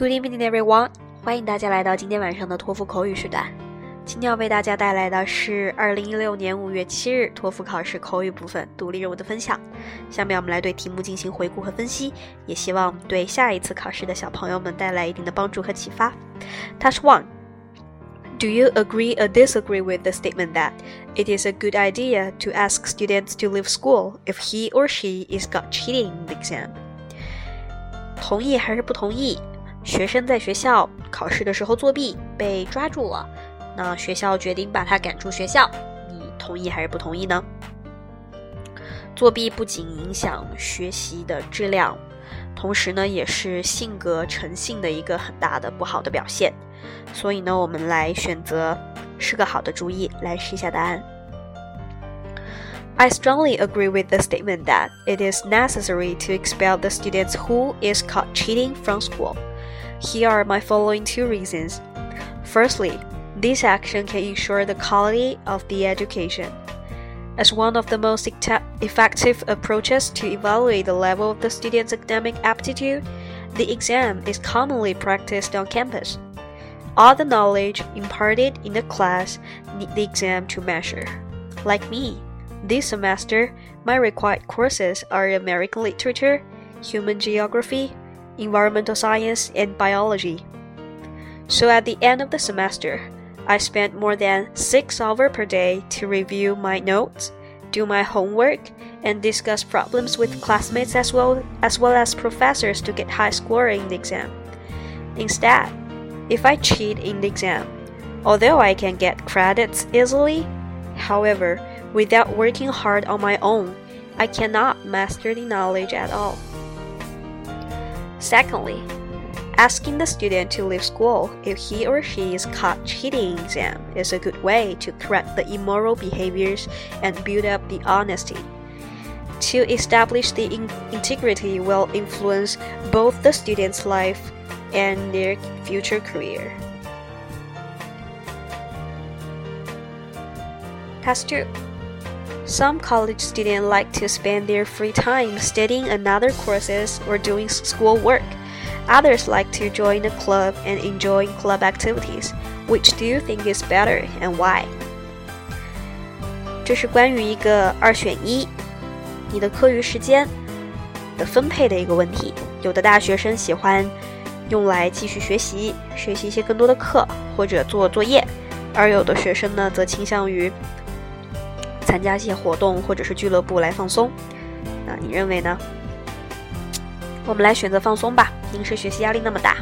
Good evening, everyone！欢迎大家来到今天晚上的托福口语时段。今天要为大家带来的是二零一六年五月七日托福考试口语部分独立任务的分享。下面我们来对题目进行回顾和分析，也希望对下一次考试的小朋友们带来一定的帮助和启发。Task One. Do you agree or disagree with the statement that it is a good idea to ask students to leave school if he or she is caught cheating in the exam? 同意还是不同意？学生在学校考试的时候作弊被抓住了，那学校决定把他赶出学校，你同意还是不同意呢？作弊不仅影响学习的质量，同时呢，也是性格诚信的一个很大的不好的表现。所以呢，我们来选择是个好的主意，来试一下答案。I strongly agree with the statement that it is necessary to expel the students who is caught cheating from school. Here are my following two reasons. Firstly, this action can ensure the quality of the education. As one of the most effective approaches to evaluate the level of the student's academic aptitude, the exam is commonly practiced on campus. All the knowledge imparted in the class need the exam to measure. Like me, this semester, my required courses are American literature, human geography, environmental science, and biology. So at the end of the semester, I spent more than six hours per day to review my notes, do my homework, and discuss problems with classmates as well as well as professors to get high score in the exam. Instead, if I cheat in the exam. Although I can get credits easily, however, without working hard on my own, I cannot master the knowledge at all. Secondly, asking the student to leave school if he or she is caught cheating exam is a good way to correct the immoral behaviors and build up the honesty. To establish the in integrity will influence both the student's life and their future career. Task 2. Some college students like to spend their free time studying another courses or doing school work. Others like to join a club and enjoy club activities. Which do you think is better and why? 这是关于一个二选一，你的课余时间的分配的一个问题。有的大学生喜欢用来继续学习，学习一些更多的课或者做作业，而有的学生呢，则倾向于 参加一些活动或者是俱乐部来放松。那你认为呢？我们来选择放松吧，平时学习压力那么大。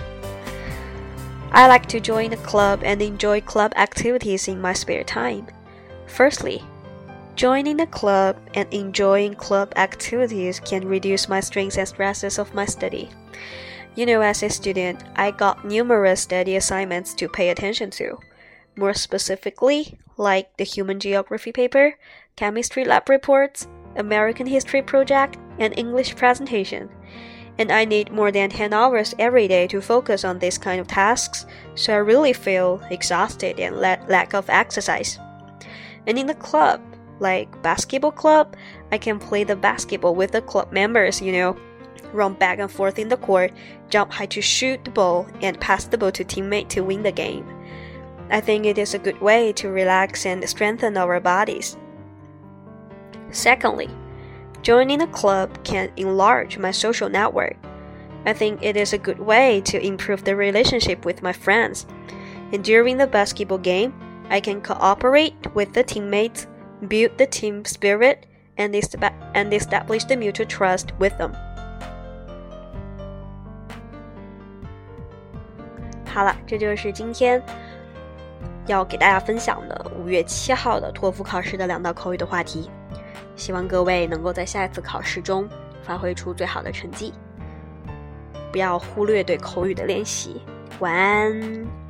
I like to join a club and enjoy club activities in my spare time. Firstly, joining the club and enjoying club activities can reduce my stress and stresses of my study. You know, as a student, I got numerous study assignments to pay attention to. More specifically, like the human geography paper, chemistry lab reports, American history project, and English presentation. And I need more than 10 hours every day to focus on this kind of tasks, so I really feel exhausted and lack of exercise. And in the club, like basketball club, I can play the basketball with the club members, you know, run back and forth in the court, jump high to shoot the ball, and pass the ball to teammate to win the game. I think it is a good way to relax and strengthen our bodies. Secondly, joining a club can enlarge my social network. I think it is a good way to improve the relationship with my friends. And during the basketball game, I can cooperate with the teammates, build the team spirit, and, and establish the mutual trust with them. 好了，这就是今天 要给大家分享的五月七号的托福考试的两道口语的话题。希望各位能够在下一次考试中发挥出最好的成绩，不要忽略对口语的练习。晚安。